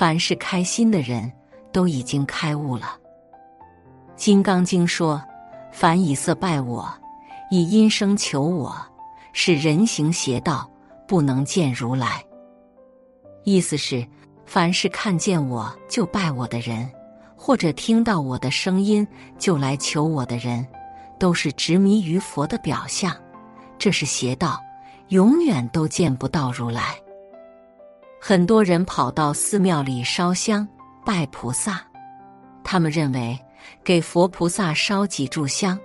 凡是开心的人都已经开悟了。《金刚经》说：“凡以色拜我，以音声求我，是人行邪道，不能见如来。”意思是，凡是看见我就拜我的人，或者听到我的声音就来求我的人，都是执迷于佛的表象，这是邪道，永远都见不到如来。很多人跑到寺庙里烧香拜菩萨，他们认为给佛菩萨烧几炷香，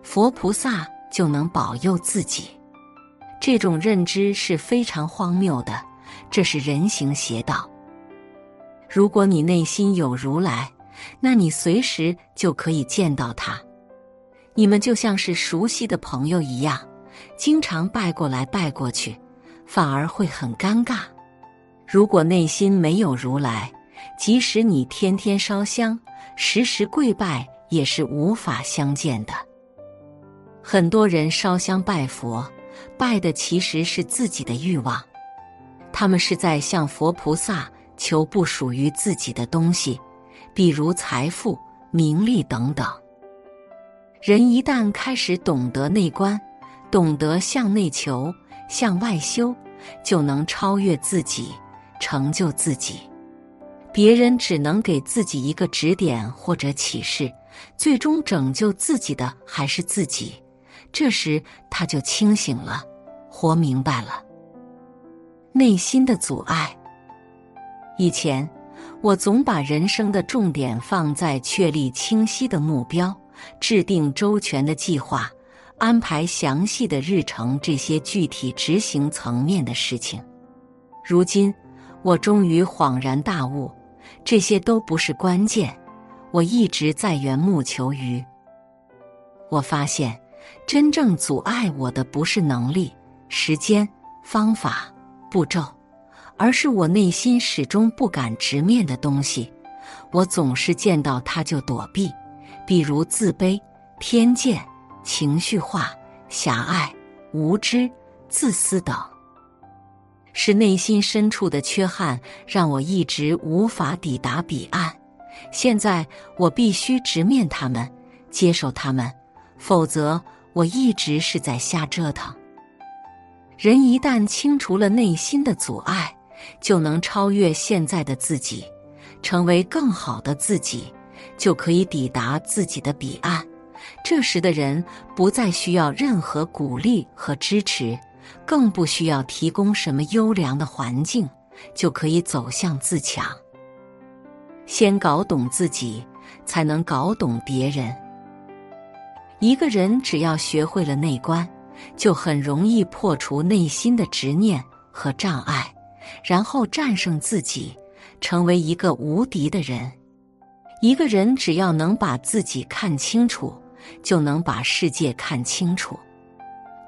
佛菩萨就能保佑自己。这种认知是非常荒谬的，这是人行邪道。如果你内心有如来，那你随时就可以见到他，你们就像是熟悉的朋友一样，经常拜过来拜过去，反而会很尴尬。如果内心没有如来，即使你天天烧香、时时跪拜，也是无法相见的。很多人烧香拜佛，拜的其实是自己的欲望，他们是在向佛菩萨求不属于自己的东西，比如财富、名利等等。人一旦开始懂得内观，懂得向内求、向外修，就能超越自己。成就自己，别人只能给自己一个指点或者启示，最终拯救自己的还是自己。这时他就清醒了，活明白了。内心的阻碍，以前我总把人生的重点放在确立清晰的目标、制定周全的计划、安排详细的日程这些具体执行层面的事情。如今。我终于恍然大悟，这些都不是关键。我一直在缘木求鱼。我发现，真正阻碍我的不是能力、时间、方法、步骤，而是我内心始终不敢直面的东西。我总是见到它就躲避，比如自卑、偏见、情绪化、狭隘、无知、自私等。是内心深处的缺憾，让我一直无法抵达彼岸。现在我必须直面他们，接受他们，否则我一直是在瞎折腾。人一旦清除了内心的阻碍，就能超越现在的自己，成为更好的自己，就可以抵达自己的彼岸。这时的人不再需要任何鼓励和支持。更不需要提供什么优良的环境，就可以走向自强。先搞懂自己，才能搞懂别人。一个人只要学会了内观，就很容易破除内心的执念和障碍，然后战胜自己，成为一个无敌的人。一个人只要能把自己看清楚，就能把世界看清楚。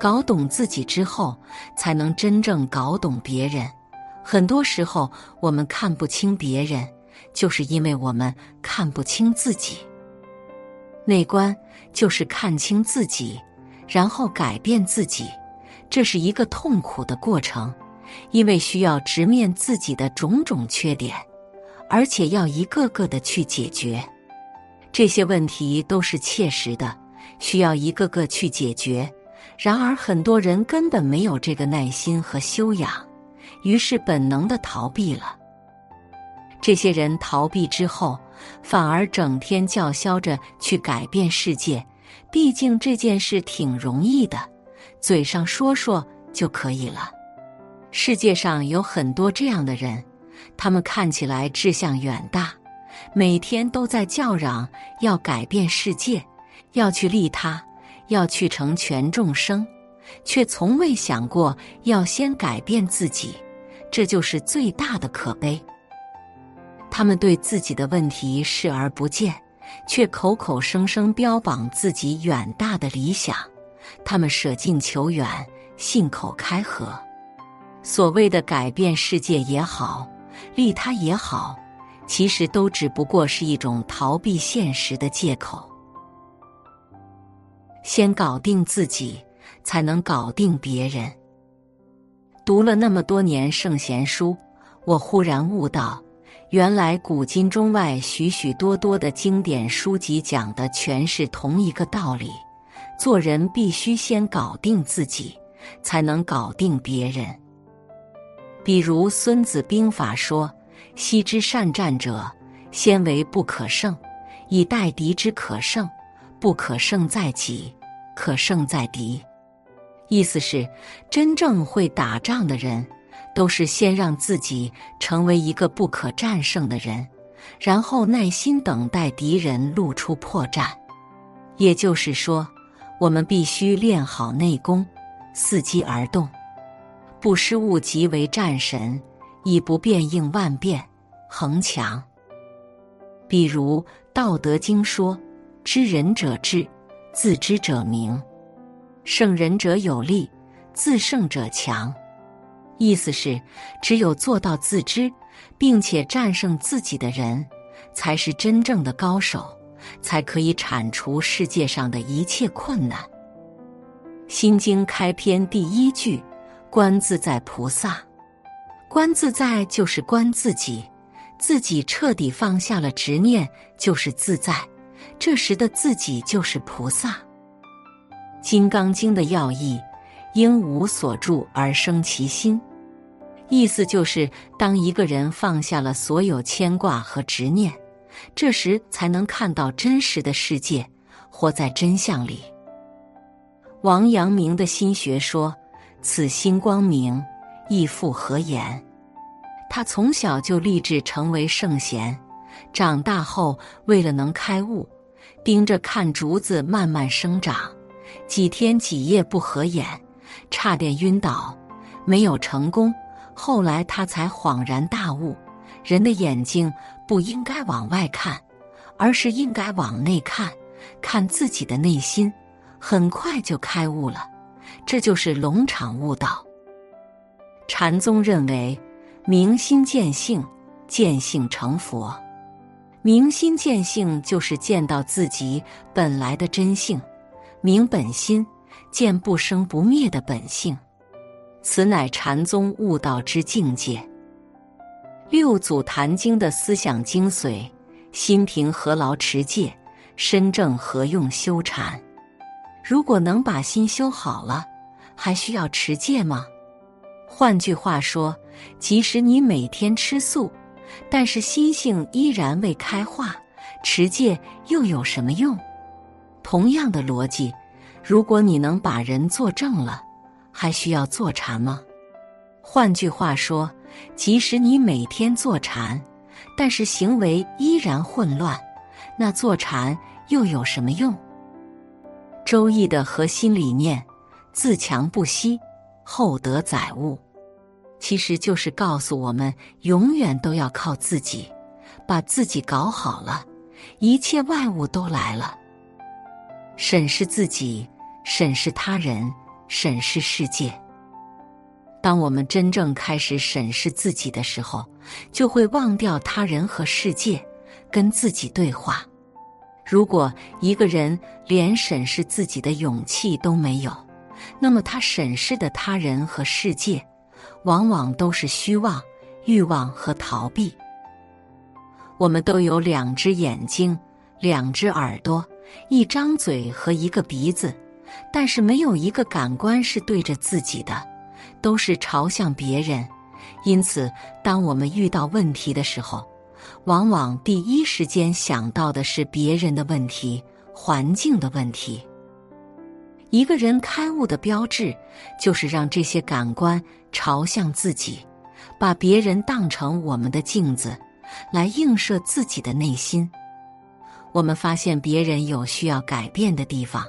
搞懂自己之后，才能真正搞懂别人。很多时候，我们看不清别人，就是因为我们看不清自己。内观就是看清自己，然后改变自己。这是一个痛苦的过程，因为需要直面自己的种种缺点，而且要一个个的去解决。这些问题都是切实的，需要一个个去解决。然而，很多人根本没有这个耐心和修养，于是本能的逃避了。这些人逃避之后，反而整天叫嚣着去改变世界。毕竟这件事挺容易的，嘴上说说就可以了。世界上有很多这样的人，他们看起来志向远大，每天都在叫嚷要改变世界，要去利他。要去成全众生，却从未想过要先改变自己，这就是最大的可悲。他们对自己的问题视而不见，却口口声声标榜自己远大的理想。他们舍近求远，信口开河，所谓的改变世界也好，利他也好，其实都只不过是一种逃避现实的借口。先搞定自己，才能搞定别人。读了那么多年圣贤书，我忽然悟到，原来古今中外许许多多的经典书籍讲的全是同一个道理：做人必须先搞定自己，才能搞定别人。比如《孙子兵法》说：“昔之善战者，先为不可胜，以待敌之可胜。不可胜在己，可胜在敌。”意思是，真正会打仗的人，都是先让自己成为一个不可战胜的人，然后耐心等待敌人露出破绽。也就是说，我们必须练好内功，伺机而动，不失误即为战神，以不变应万变，恒强。比如《道德经》说：“知人者智，自知者明。”胜人者有力，自胜者强。意思是，只有做到自知，并且战胜自己的人，才是真正的高手，才可以铲除世界上的一切困难。《心经》开篇第一句：“观自在菩萨。”观自在就是观自己，自己彻底放下了执念，就是自在。这时的自己就是菩萨。《金刚经》的要义，应无所住而生其心，意思就是，当一个人放下了所有牵挂和执念，这时才能看到真实的世界，活在真相里。王阳明的心学说：“此心光明，亦复何言？”他从小就立志成为圣贤，长大后为了能开悟，盯着看竹子慢慢生长。几天几夜不合眼，差点晕倒，没有成功。后来他才恍然大悟：人的眼睛不应该往外看，而是应该往内看，看自己的内心。很快就开悟了，这就是龙场悟道。禅宗认为，明心见性，见性成佛。明心见性就是见到自己本来的真性。明本心，见不生不灭的本性，此乃禅宗悟道之境界。六祖坛经的思想精髓：心平何劳持戒，身正何用修禅？如果能把心修好了，还需要持戒吗？换句话说，即使你每天吃素，但是心性依然未开化，持戒又有什么用？同样的逻辑，如果你能把人做正了，还需要坐禅吗？换句话说，即使你每天坐禅，但是行为依然混乱，那坐禅又有什么用？周易的核心理念“自强不息，厚德载物”，其实就是告诉我们，永远都要靠自己，把自己搞好了，一切外物都来了。审视自己，审视他人，审视世界。当我们真正开始审视自己的时候，就会忘掉他人和世界，跟自己对话。如果一个人连审视自己的勇气都没有，那么他审视的他人和世界，往往都是虚妄、欲望和逃避。我们都有两只眼睛，两只耳朵。一张嘴和一个鼻子，但是没有一个感官是对着自己的，都是朝向别人。因此，当我们遇到问题的时候，往往第一时间想到的是别人的问题、环境的问题。一个人开悟的标志，就是让这些感官朝向自己，把别人当成我们的镜子，来映射自己的内心。我们发现别人有需要改变的地方，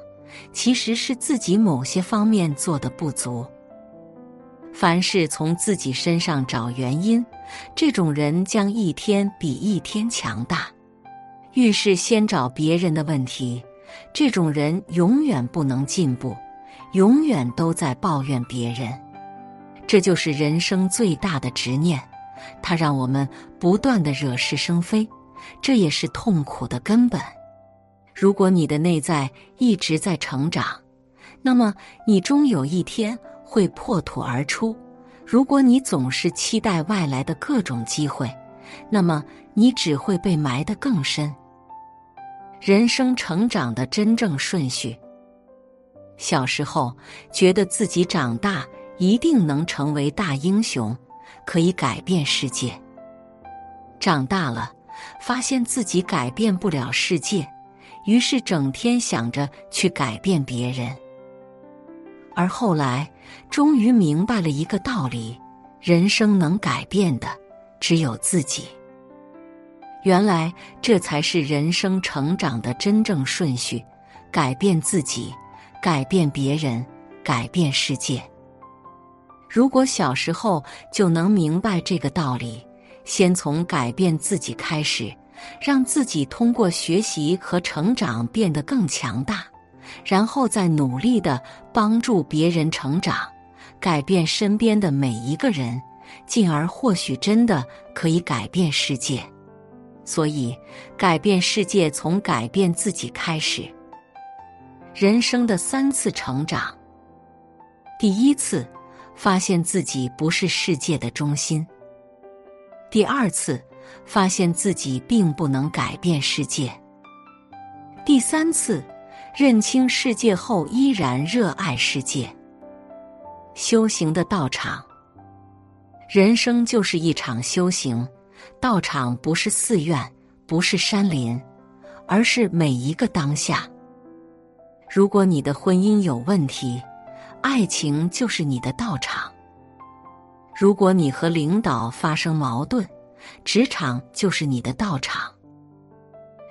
其实是自己某些方面做的不足。凡是从自己身上找原因，这种人将一天比一天强大；遇事先找别人的问题，这种人永远不能进步，永远都在抱怨别人。这就是人生最大的执念，它让我们不断的惹是生非。这也是痛苦的根本。如果你的内在一直在成长，那么你终有一天会破土而出。如果你总是期待外来的各种机会，那么你只会被埋得更深。人生成长的真正顺序：小时候觉得自己长大一定能成为大英雄，可以改变世界；长大了发现自己改变不了世界，于是整天想着去改变别人。而后来终于明白了一个道理：人生能改变的只有自己。原来这才是人生成长的真正顺序：改变自己，改变别人，改变世界。如果小时候就能明白这个道理，先从改变自己开始，让自己通过学习和成长变得更强大，然后再努力的帮助别人成长，改变身边的每一个人，进而或许真的可以改变世界。所以，改变世界从改变自己开始。人生的三次成长：第一次，发现自己不是世界的中心；第二次，发现自己并不能改变世界；第三次，认清世界后依然热爱世界。修行的道场，人生就是一场修行。道场不是寺院，不是山林，而是每一个当下。如果你的婚姻有问题，爱情就是你的道场；如果你和领导发生矛盾，职场就是你的道场；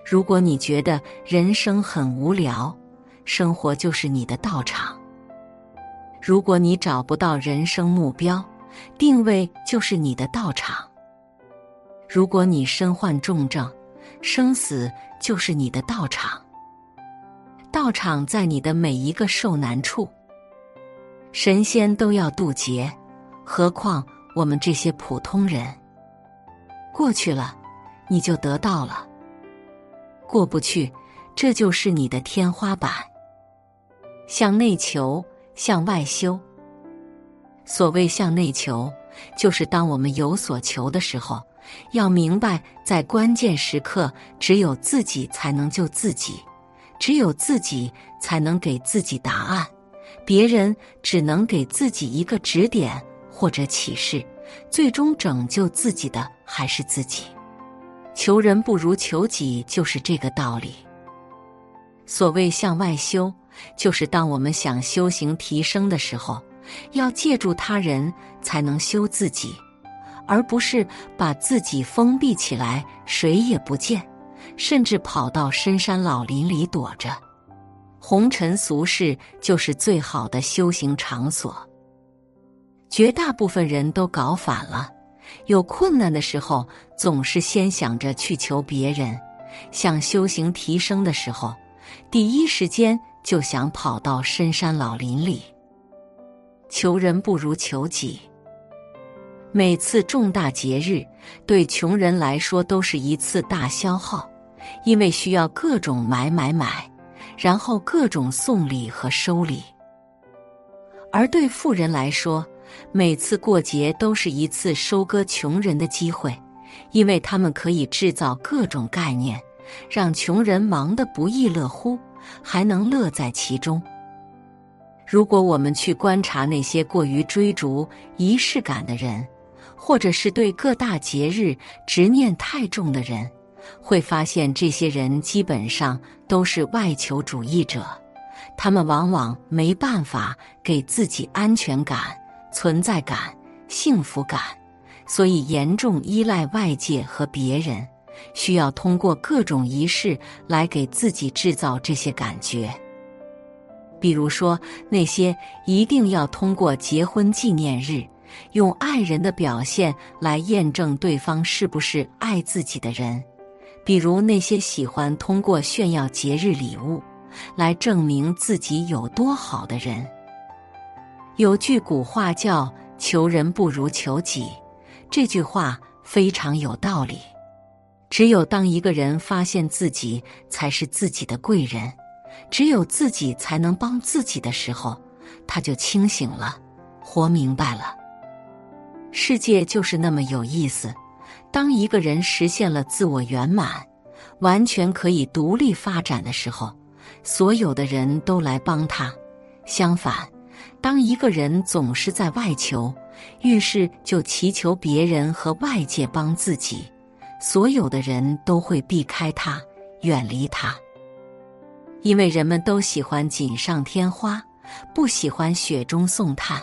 如果你觉得人生很无聊，生活就是你的道场；如果你找不到人生目标，定位就是你的道场。如果你身患重症，生死就是你的道场。道场在你的每一个受难处，神仙都要渡劫，何况我们这些普通人？过去了，你就得到了；过不去，这就是你的天花板。向内求，向外修。所谓向内求，就是当我们有所求的时候。要明白，在关键时刻，只有自己才能救自己，只有自己才能给自己答案，别人只能给自己一个指点或者启示，最终拯救自己的还是自己。求人不如求己，就是这个道理。所谓向外修，就是当我们想修行提升的时候，要借助他人才能修自己。而不是把自己封闭起来，谁也不见，甚至跑到深山老林里躲着。红尘俗世就是最好的修行场所。绝大部分人都搞反了，有困难的时候总是先想着去求别人，想修行提升的时候，第一时间就想跑到深山老林里。求人不如求己。每次重大节日，对穷人来说都是一次大消耗，因为需要各种买买买，然后各种送礼和收礼；而对富人来说，每次过节都是一次收割穷人的机会，因为他们可以制造各种概念，让穷人忙得不亦乐乎，还能乐在其中。如果我们去观察那些过于追逐仪式感的人，或者是对各大节日执念太重的人，会发现这些人基本上都是外求主义者，他们往往没办法给自己安全感、存在感、幸福感，所以严重依赖外界和别人，需要通过各种仪式来给自己制造这些感觉。比如说，那些一定要通过结婚纪念日。用爱人的表现来验证对方是不是爱自己的人，比如那些喜欢通过炫耀节日礼物来证明自己有多好的人。有句古话叫“求人不如求己”，这句话非常有道理。只有当一个人发现自己才是自己的贵人，只有自己才能帮自己的时候，他就清醒了，活明白了。世界就是那么有意思，当一个人实现了自我圆满，完全可以独立发展的时候，所有的人都来帮他。相反，当一个人总是在外求，遇事就祈求别人和外界帮自己，所有的人都会避开他，远离他。因为人们都喜欢锦上添花，不喜欢雪中送炭。